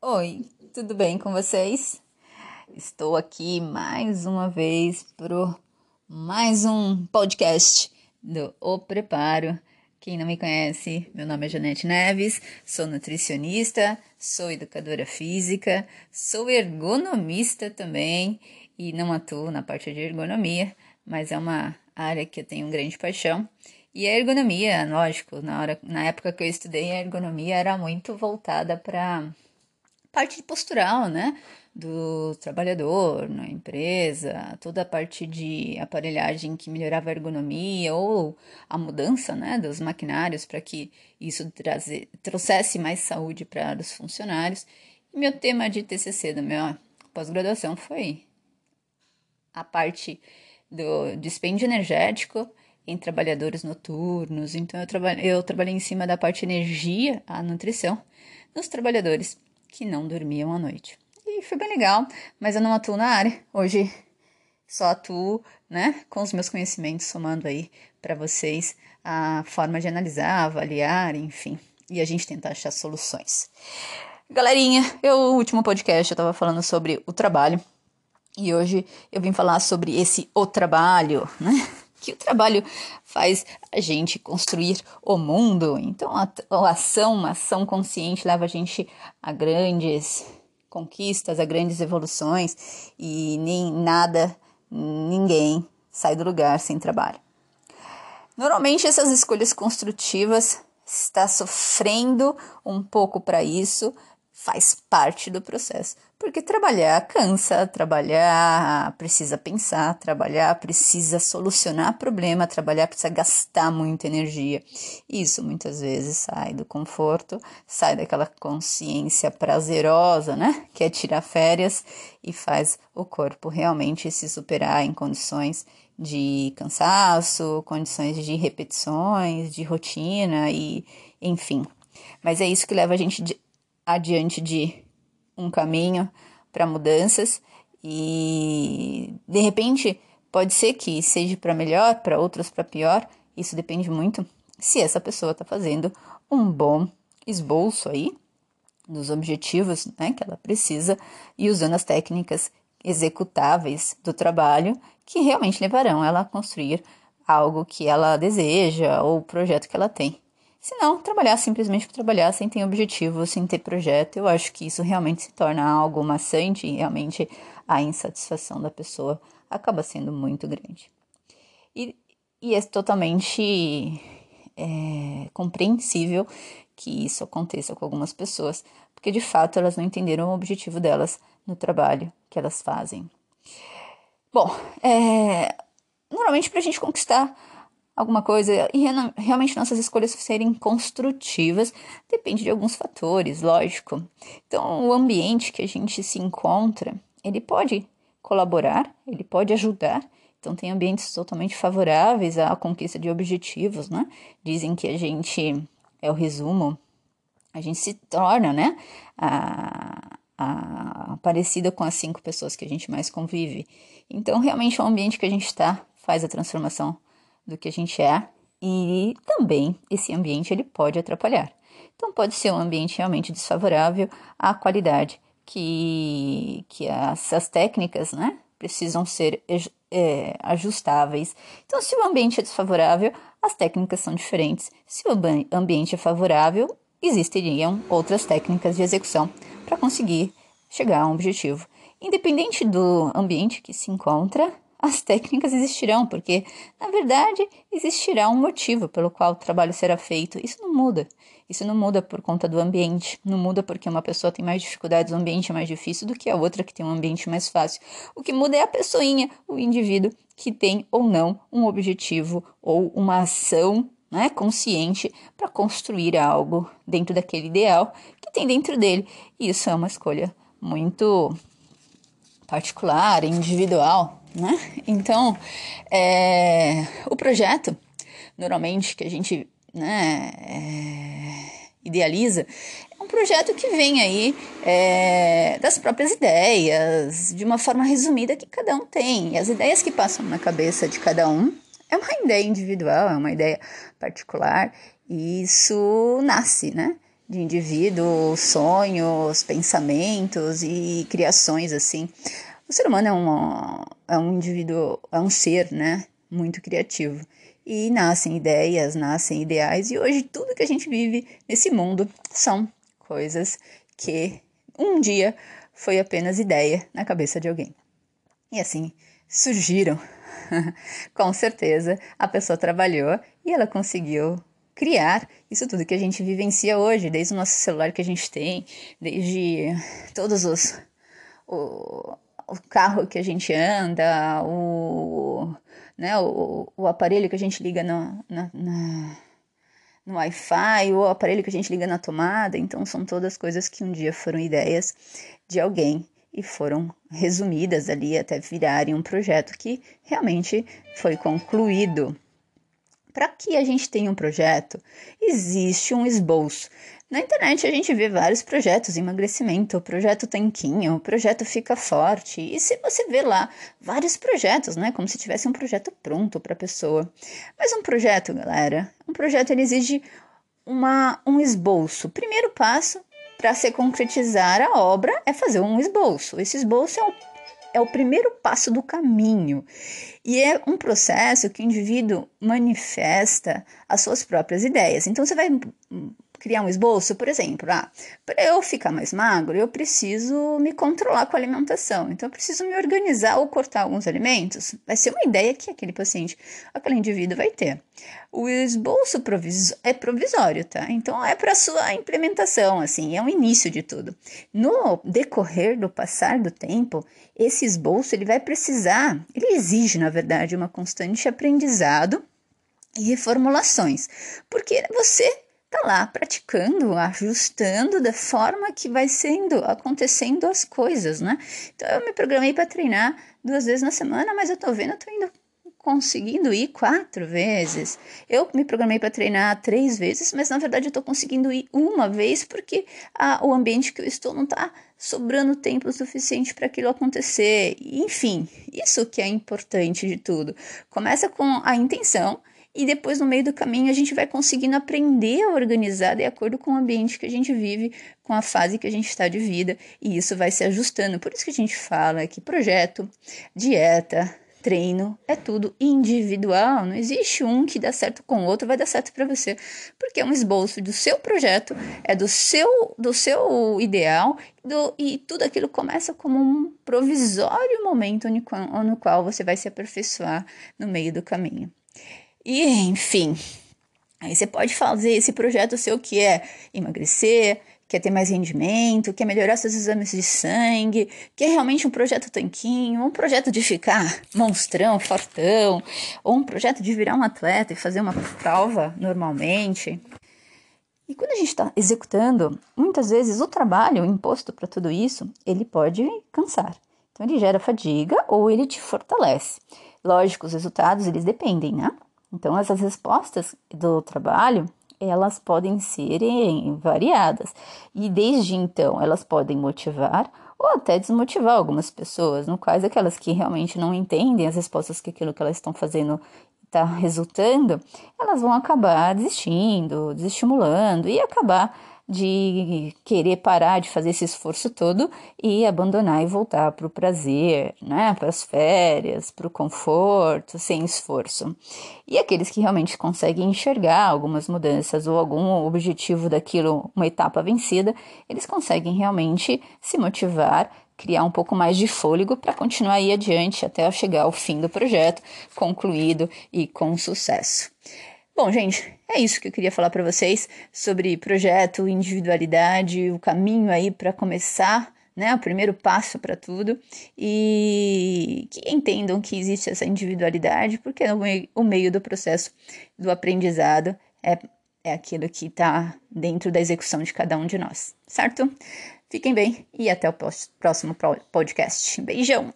Oi, tudo bem com vocês? Estou aqui mais uma vez para mais um podcast do O Preparo. Quem não me conhece, meu nome é Janete Neves, sou nutricionista, sou educadora física, sou ergonomista também e não atuo na parte de ergonomia, mas é uma área que eu tenho grande paixão. E a ergonomia, lógico, na, hora, na época que eu estudei, a ergonomia era muito voltada para parte postural, né? Do trabalhador na empresa, toda a parte de aparelhagem que melhorava a ergonomia ou a mudança, né? Dos maquinários para que isso traze, trouxesse mais saúde para os funcionários. E meu tema de TCC da minha pós-graduação foi a parte do dispêndio energético em trabalhadores noturnos. Então, eu, traba eu trabalhei em cima da parte energia, a nutrição, dos trabalhadores que não dormiam à noite. E foi bem legal, mas eu não atuo na área. Hoje só atuo, né, com os meus conhecimentos, somando aí para vocês a forma de analisar, avaliar, enfim, e a gente tentar achar soluções. Galerinha, eu, o último podcast eu estava falando sobre o trabalho e hoje eu vim falar sobre esse o trabalho, né? Que o trabalho faz a gente construir o mundo. Então, a, a ação, uma ação consciente, leva a gente a grandes conquistas, a grandes evoluções e nem nada, ninguém sai do lugar sem trabalho. Normalmente, essas escolhas construtivas está sofrendo um pouco para isso, faz parte do processo. Porque trabalhar cansa, trabalhar precisa pensar, trabalhar precisa solucionar problema, trabalhar precisa gastar muita energia. Isso muitas vezes sai do conforto, sai daquela consciência prazerosa, né? Que é tirar férias e faz o corpo realmente se superar em condições de cansaço, condições de repetições, de rotina e enfim. Mas é isso que leva a gente adiante de um caminho para mudanças e de repente pode ser que seja para melhor, para outros para pior. Isso depende muito se essa pessoa está fazendo um bom esboço aí dos objetivos né, que ela precisa e usando as técnicas executáveis do trabalho que realmente levarão ela a construir algo que ela deseja ou o projeto que ela tem. Se não, trabalhar simplesmente por trabalhar, sem ter objetivo, sem ter projeto, eu acho que isso realmente se torna algo maçante e realmente a insatisfação da pessoa acaba sendo muito grande. E, e é totalmente é, compreensível que isso aconteça com algumas pessoas, porque de fato elas não entenderam o objetivo delas no trabalho que elas fazem. Bom, é, normalmente para a gente conquistar alguma coisa e realmente nossas escolhas serem construtivas depende de alguns fatores, lógico. Então, o ambiente que a gente se encontra, ele pode colaborar, ele pode ajudar. Então, tem ambientes totalmente favoráveis à conquista de objetivos, né? Dizem que a gente é o resumo, a gente se torna, né? A, a, parecida com as cinco pessoas que a gente mais convive. Então, realmente, o ambiente que a gente está faz a transformação do que a gente é e também esse ambiente ele pode atrapalhar. Então pode ser um ambiente realmente desfavorável à qualidade que, que essas técnicas né, precisam ser é, ajustáveis. Então, se o ambiente é desfavorável, as técnicas são diferentes. Se o ambiente é favorável, existiriam outras técnicas de execução para conseguir chegar a um objetivo. Independente do ambiente que se encontra, as técnicas existirão, porque, na verdade, existirá um motivo pelo qual o trabalho será feito. Isso não muda. Isso não muda por conta do ambiente. Não muda porque uma pessoa tem mais dificuldades, o ambiente é mais difícil do que a outra que tem um ambiente mais fácil. O que muda é a pessoinha, o indivíduo que tem ou não um objetivo ou uma ação né, consciente para construir algo dentro daquele ideal que tem dentro dele. E isso é uma escolha muito particular, individual, né? Então, é, o projeto, normalmente, que a gente né, é, idealiza, é um projeto que vem aí é, das próprias ideias, de uma forma resumida que cada um tem. E as ideias que passam na cabeça de cada um é uma ideia individual, é uma ideia particular, e isso nasce, né? De indivíduos, sonhos, pensamentos e criações, assim. O ser humano é, uma, é um indivíduo, é um ser, né? Muito criativo. E nascem ideias, nascem ideais, e hoje tudo que a gente vive nesse mundo são coisas que um dia foi apenas ideia na cabeça de alguém. E assim surgiram. Com certeza a pessoa trabalhou e ela conseguiu criar isso tudo que a gente vivencia hoje, desde o nosso celular que a gente tem, desde todos os o carro que a gente anda, o, né, o, o aparelho que a gente liga no, no Wi-Fi, o aparelho que a gente liga na tomada. Então, são todas coisas que um dia foram ideias de alguém e foram resumidas ali até virarem um projeto que realmente foi concluído. Para que a gente tenha um projeto, existe um esboço. Na internet a gente vê vários projetos, emagrecimento, projeto tanquinho, o projeto fica forte. E se você vê lá vários projetos, né, como se tivesse um projeto pronto para a pessoa. Mas um projeto, galera, um projeto ele exige uma, um esboço. Primeiro passo para se concretizar a obra é fazer um esboço. Esse esboço é o, é o primeiro passo do caminho e é um processo que o indivíduo manifesta as suas próprias ideias. Então você vai criar um esboço, por exemplo, ah, para eu ficar mais magro, eu preciso me controlar com a alimentação. Então, eu preciso me organizar ou cortar alguns alimentos. Vai ser uma ideia que aquele paciente, aquele indivíduo vai ter. O esboço é provisório, tá? Então, é para sua implementação, assim, é o início de tudo. No decorrer do passar do tempo, esse esboço ele vai precisar, ele exige, na verdade, uma constante aprendizado e reformulações, porque você tá lá praticando, ajustando da forma que vai sendo, acontecendo as coisas, né? Então eu me programei para treinar duas vezes na semana, mas eu tô vendo, eu tô indo conseguindo ir quatro vezes. Eu me programei para treinar três vezes, mas na verdade eu estou conseguindo ir uma vez porque a, o ambiente que eu estou não está sobrando tempo suficiente para aquilo acontecer. Enfim, isso que é importante de tudo. Começa com a intenção e depois no meio do caminho a gente vai conseguindo aprender a organizar de acordo com o ambiente que a gente vive, com a fase que a gente está de vida, e isso vai se ajustando. Por isso que a gente fala que projeto, dieta, treino é tudo individual, não existe um que dá certo com o outro, vai dar certo para você, porque é um esboço do seu projeto, é do seu do seu ideal, do, e tudo aquilo começa como um provisório momento no qual, no qual você vai se aperfeiçoar no meio do caminho. E, enfim, aí você pode fazer esse projeto seu que é emagrecer, quer ter mais rendimento, quer melhorar seus exames de sangue, quer realmente um projeto tanquinho, um projeto de ficar monstrão, fortão, ou um projeto de virar um atleta e fazer uma prova normalmente. E quando a gente está executando, muitas vezes o trabalho imposto para tudo isso, ele pode cansar. Então ele gera fadiga ou ele te fortalece. Lógico, os resultados eles dependem, né? Então, essas respostas do trabalho, elas podem serem variadas. E desde então, elas podem motivar ou até desmotivar algumas pessoas, no quais aquelas que realmente não entendem as respostas que aquilo que elas estão fazendo está resultando, elas vão acabar desistindo, desestimulando e acabar de querer parar de fazer esse esforço todo e abandonar e voltar para o prazer, né, para as férias, para o conforto, sem esforço. E aqueles que realmente conseguem enxergar algumas mudanças ou algum objetivo daquilo, uma etapa vencida, eles conseguem realmente se motivar criar um pouco mais de fôlego para continuar aí adiante até chegar ao fim do projeto, concluído e com sucesso. Bom, gente, é isso que eu queria falar para vocês sobre projeto, individualidade, o caminho aí para começar, né, o primeiro passo para tudo e que entendam que existe essa individualidade, porque o meio do processo do aprendizado é, é aquilo que está dentro da execução de cada um de nós, certo? Fiquem bem e até o próximo podcast. Beijão!